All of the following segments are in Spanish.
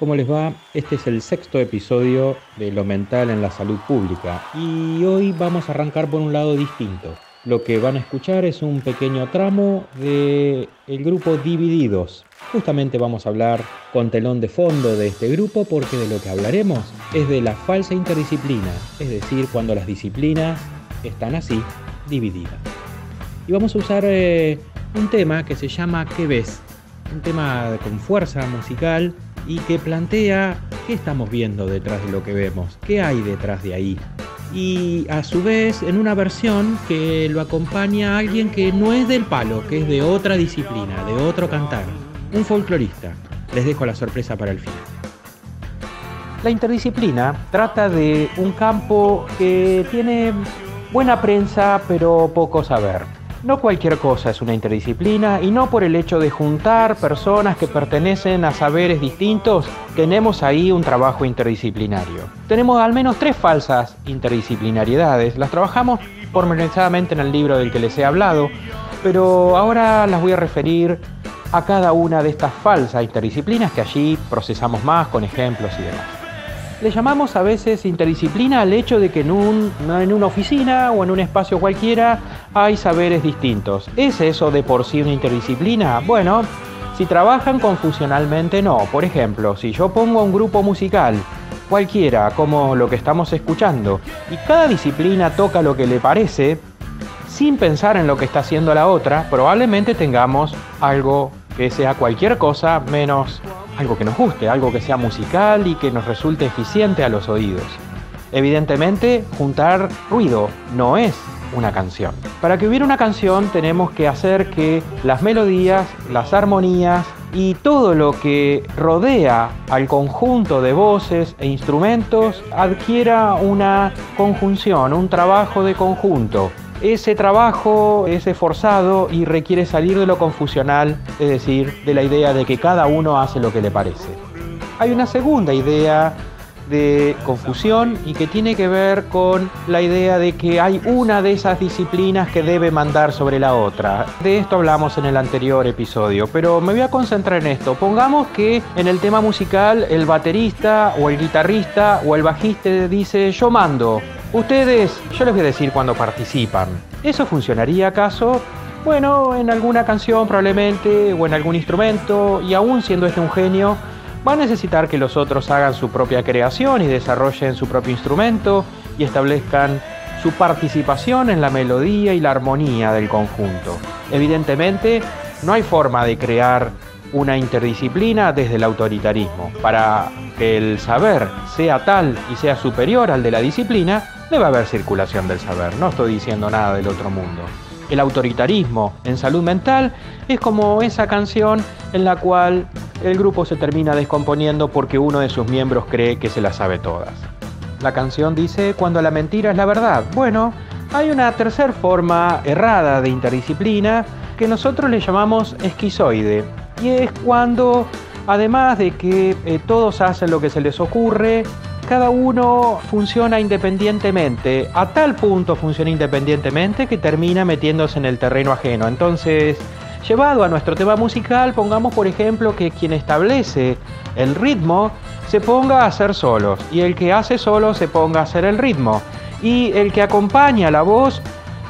¿Cómo les va? Este es el sexto episodio de Lo Mental en la Salud Pública y hoy vamos a arrancar por un lado distinto. Lo que van a escuchar es un pequeño tramo del el grupo Divididos. Justamente vamos a hablar con telón de fondo de este grupo porque de lo que hablaremos es de la falsa interdisciplina, es decir, cuando las disciplinas están así, divididas. Y vamos a usar eh, un tema que se llama ¿Qué ves? Un tema con fuerza musical y que plantea qué estamos viendo detrás de lo que vemos, qué hay detrás de ahí. Y a su vez en una versión que lo acompaña alguien que no es del palo, que es de otra disciplina, de otro cantar, un folclorista. Les dejo la sorpresa para el final. La interdisciplina trata de un campo que tiene buena prensa pero poco saber no cualquier cosa es una interdisciplina y no por el hecho de juntar personas que pertenecen a saberes distintos tenemos ahí un trabajo interdisciplinario. Tenemos al menos tres falsas interdisciplinariedades, las trabajamos pormenorizadamente en el libro del que les he hablado, pero ahora las voy a referir a cada una de estas falsas interdisciplinas que allí procesamos más con ejemplos y demás. Le llamamos a veces interdisciplina al hecho de que en, un, en una oficina o en un espacio cualquiera hay saberes distintos. ¿Es eso de por sí una interdisciplina? Bueno, si trabajan confusionalmente no. Por ejemplo, si yo pongo un grupo musical cualquiera, como lo que estamos escuchando, y cada disciplina toca lo que le parece, sin pensar en lo que está haciendo la otra, probablemente tengamos algo que sea cualquier cosa menos algo que nos guste, algo que sea musical y que nos resulte eficiente a los oídos. Evidentemente, juntar ruido no es una canción. Para que hubiera una canción tenemos que hacer que las melodías, las armonías y todo lo que rodea al conjunto de voces e instrumentos adquiera una conjunción, un trabajo de conjunto ese trabajo es esforzado y requiere salir de lo confusional, es decir, de la idea de que cada uno hace lo que le parece. Hay una segunda idea de confusión y que tiene que ver con la idea de que hay una de esas disciplinas que debe mandar sobre la otra. De esto hablamos en el anterior episodio, pero me voy a concentrar en esto. Pongamos que en el tema musical el baterista o el guitarrista o el bajista dice yo mando. Ustedes, yo les voy a decir cuando participan. ¿Eso funcionaría acaso? Bueno, en alguna canción probablemente o en algún instrumento y aún siendo este un genio, va a necesitar que los otros hagan su propia creación y desarrollen su propio instrumento y establezcan su participación en la melodía y la armonía del conjunto. Evidentemente, no hay forma de crear una interdisciplina desde el autoritarismo. Para que el saber sea tal y sea superior al de la disciplina, debe haber circulación del saber. No estoy diciendo nada del otro mundo. El autoritarismo en salud mental es como esa canción en la cual el grupo se termina descomponiendo porque uno de sus miembros cree que se la sabe todas. La canción dice cuando la mentira es la verdad. Bueno, hay una tercera forma errada de interdisciplina que nosotros le llamamos esquizoide. Y es cuando, además de que eh, todos hacen lo que se les ocurre, cada uno funciona independientemente, a tal punto funciona independientemente que termina metiéndose en el terreno ajeno. Entonces, llevado a nuestro tema musical, pongamos por ejemplo que quien establece el ritmo se ponga a hacer solos y el que hace solo se ponga a hacer el ritmo y el que acompaña la voz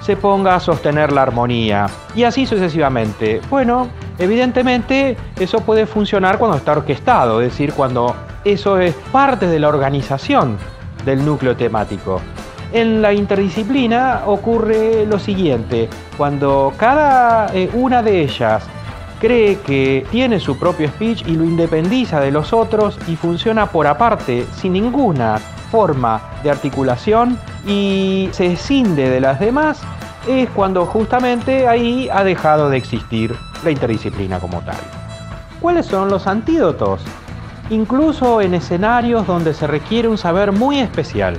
se ponga a sostener la armonía y así sucesivamente. Bueno, evidentemente eso puede funcionar cuando está orquestado, es decir, cuando eso es parte de la organización del núcleo temático. En la interdisciplina ocurre lo siguiente, cuando cada eh, una de ellas cree que tiene su propio speech y lo independiza de los otros y funciona por aparte, sin ninguna forma de articulación y se escinde de las demás, es cuando justamente ahí ha dejado de existir la interdisciplina como tal. ¿Cuáles son los antídotos? Incluso en escenarios donde se requiere un saber muy especial.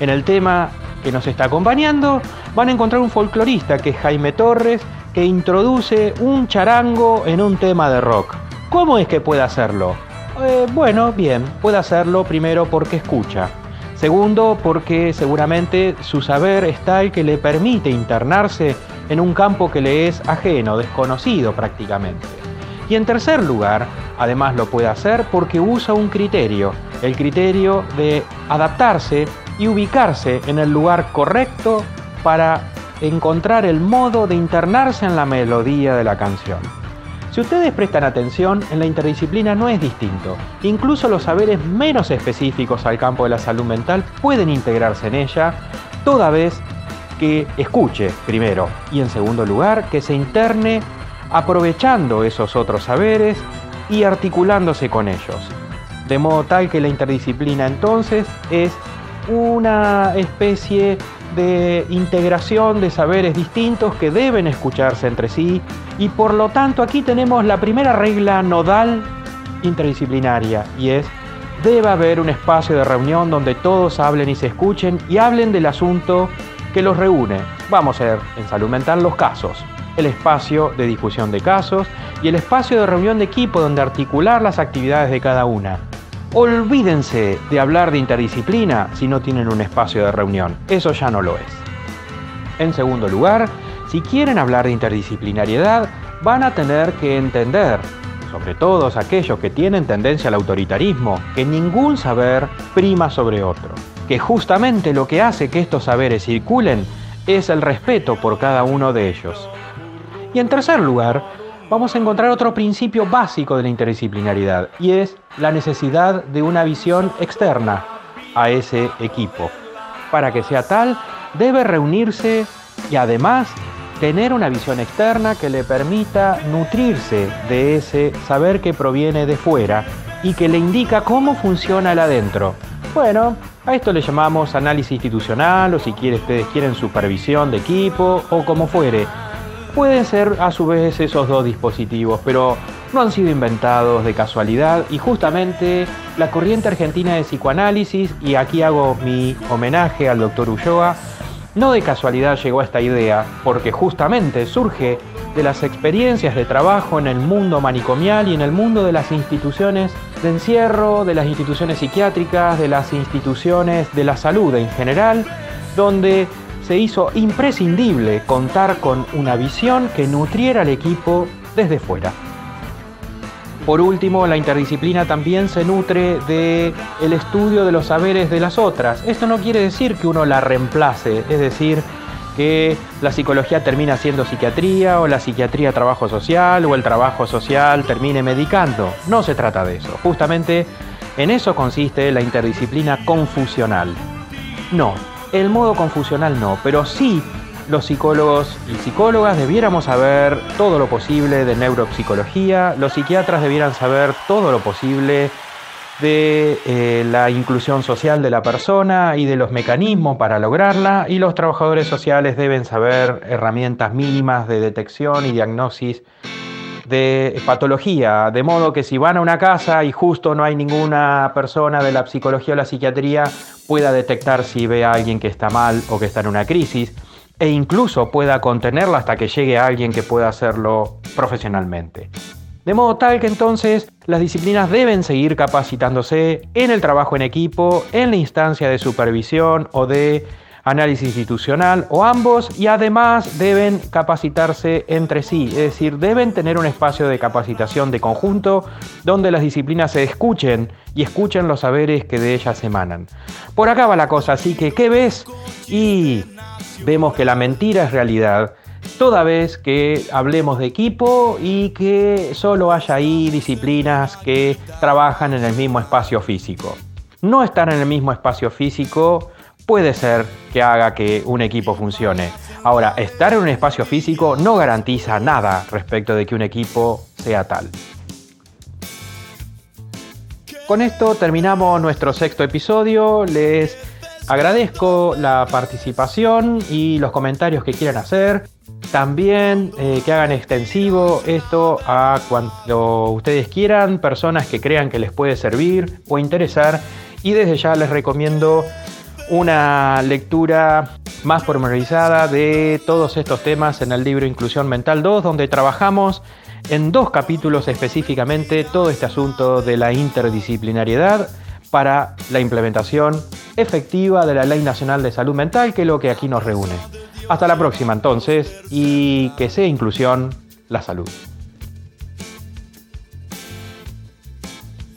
En el tema que nos está acompañando van a encontrar un folclorista que es Jaime Torres, que introduce un charango en un tema de rock. ¿Cómo es que puede hacerlo? Eh, bueno, bien, puede hacerlo primero porque escucha. Segundo, porque seguramente su saber es tal que le permite internarse en un campo que le es ajeno, desconocido prácticamente. Y en tercer lugar, además lo puede hacer porque usa un criterio, el criterio de adaptarse y ubicarse en el lugar correcto para encontrar el modo de internarse en la melodía de la canción. Si ustedes prestan atención, en la interdisciplina no es distinto. Incluso los saberes menos específicos al campo de la salud mental pueden integrarse en ella, toda vez que escuche primero y en segundo lugar que se interne aprovechando esos otros saberes y articulándose con ellos. De modo tal que la interdisciplina entonces es una especie de integración de saberes distintos que deben escucharse entre sí y por lo tanto aquí tenemos la primera regla nodal interdisciplinaria y es debe haber un espacio de reunión donde todos hablen y se escuchen y hablen del asunto que los reúne. Vamos a ver en salud mental los casos, el espacio de discusión de casos y el espacio de reunión de equipo donde articular las actividades de cada una. Olvídense de hablar de interdisciplina si no tienen un espacio de reunión. Eso ya no lo es. En segundo lugar, si quieren hablar de interdisciplinariedad, van a tener que entender, sobre todo aquellos que tienen tendencia al autoritarismo, que ningún saber prima sobre otro, que justamente lo que hace que estos saberes circulen es el respeto por cada uno de ellos. Y en tercer lugar, vamos a encontrar otro principio básico de la interdisciplinariedad y es la necesidad de una visión externa a ese equipo. Para que sea tal, debe reunirse y además tener una visión externa que le permita nutrirse de ese saber que proviene de fuera y que le indica cómo funciona el adentro. Bueno, a esto le llamamos análisis institucional o si ustedes quieren supervisión de equipo o como fuere. Pueden ser a su vez esos dos dispositivos, pero no han sido inventados de casualidad y justamente la corriente argentina de psicoanálisis, y aquí hago mi homenaje al doctor Ulloa, no de casualidad llegó a esta idea, porque justamente surge de las experiencias de trabajo en el mundo manicomial y en el mundo de las instituciones de encierro, de las instituciones psiquiátricas, de las instituciones de la salud en general, donde se hizo imprescindible contar con una visión que nutriera al equipo desde fuera. Por último, la interdisciplina también se nutre de el estudio de los saberes de las otras. Esto no quiere decir que uno la reemplace, es decir, que la psicología termina siendo psiquiatría o la psiquiatría trabajo social o el trabajo social termine medicando. No se trata de eso. Justamente en eso consiste la interdisciplina confusional. No, el modo confusional no, pero sí los psicólogos y psicólogas debiéramos saber todo lo posible de neuropsicología, los psiquiatras debieran saber todo lo posible de eh, la inclusión social de la persona y de los mecanismos para lograrla, y los trabajadores sociales deben saber herramientas mínimas de detección y diagnosis de patología, de modo que si van a una casa y justo no hay ninguna persona de la psicología o la psiquiatría, pueda detectar si ve a alguien que está mal o que está en una crisis e incluso pueda contenerla hasta que llegue a alguien que pueda hacerlo profesionalmente. De modo tal que entonces las disciplinas deben seguir capacitándose en el trabajo en equipo, en la instancia de supervisión o de análisis institucional o ambos y además deben capacitarse entre sí, es decir, deben tener un espacio de capacitación de conjunto donde las disciplinas se escuchen y escuchen los saberes que de ellas emanan. Por acá va la cosa, así que ¿qué ves? Y vemos que la mentira es realidad toda vez que hablemos de equipo y que solo haya ahí disciplinas que trabajan en el mismo espacio físico. No estar en el mismo espacio físico puede ser que haga que un equipo funcione. Ahora, estar en un espacio físico no garantiza nada respecto de que un equipo sea tal. Con esto terminamos nuestro sexto episodio. Les agradezco la participación y los comentarios que quieran hacer. También eh, que hagan extensivo esto a cuando ustedes quieran, personas que crean que les puede servir o interesar. Y desde ya les recomiendo una lectura más pormenorizada de todos estos temas en el libro Inclusión Mental 2, donde trabajamos en dos capítulos específicamente todo este asunto de la interdisciplinariedad para la implementación efectiva de la Ley Nacional de Salud Mental, que es lo que aquí nos reúne. Hasta la próxima entonces y que sea inclusión la salud.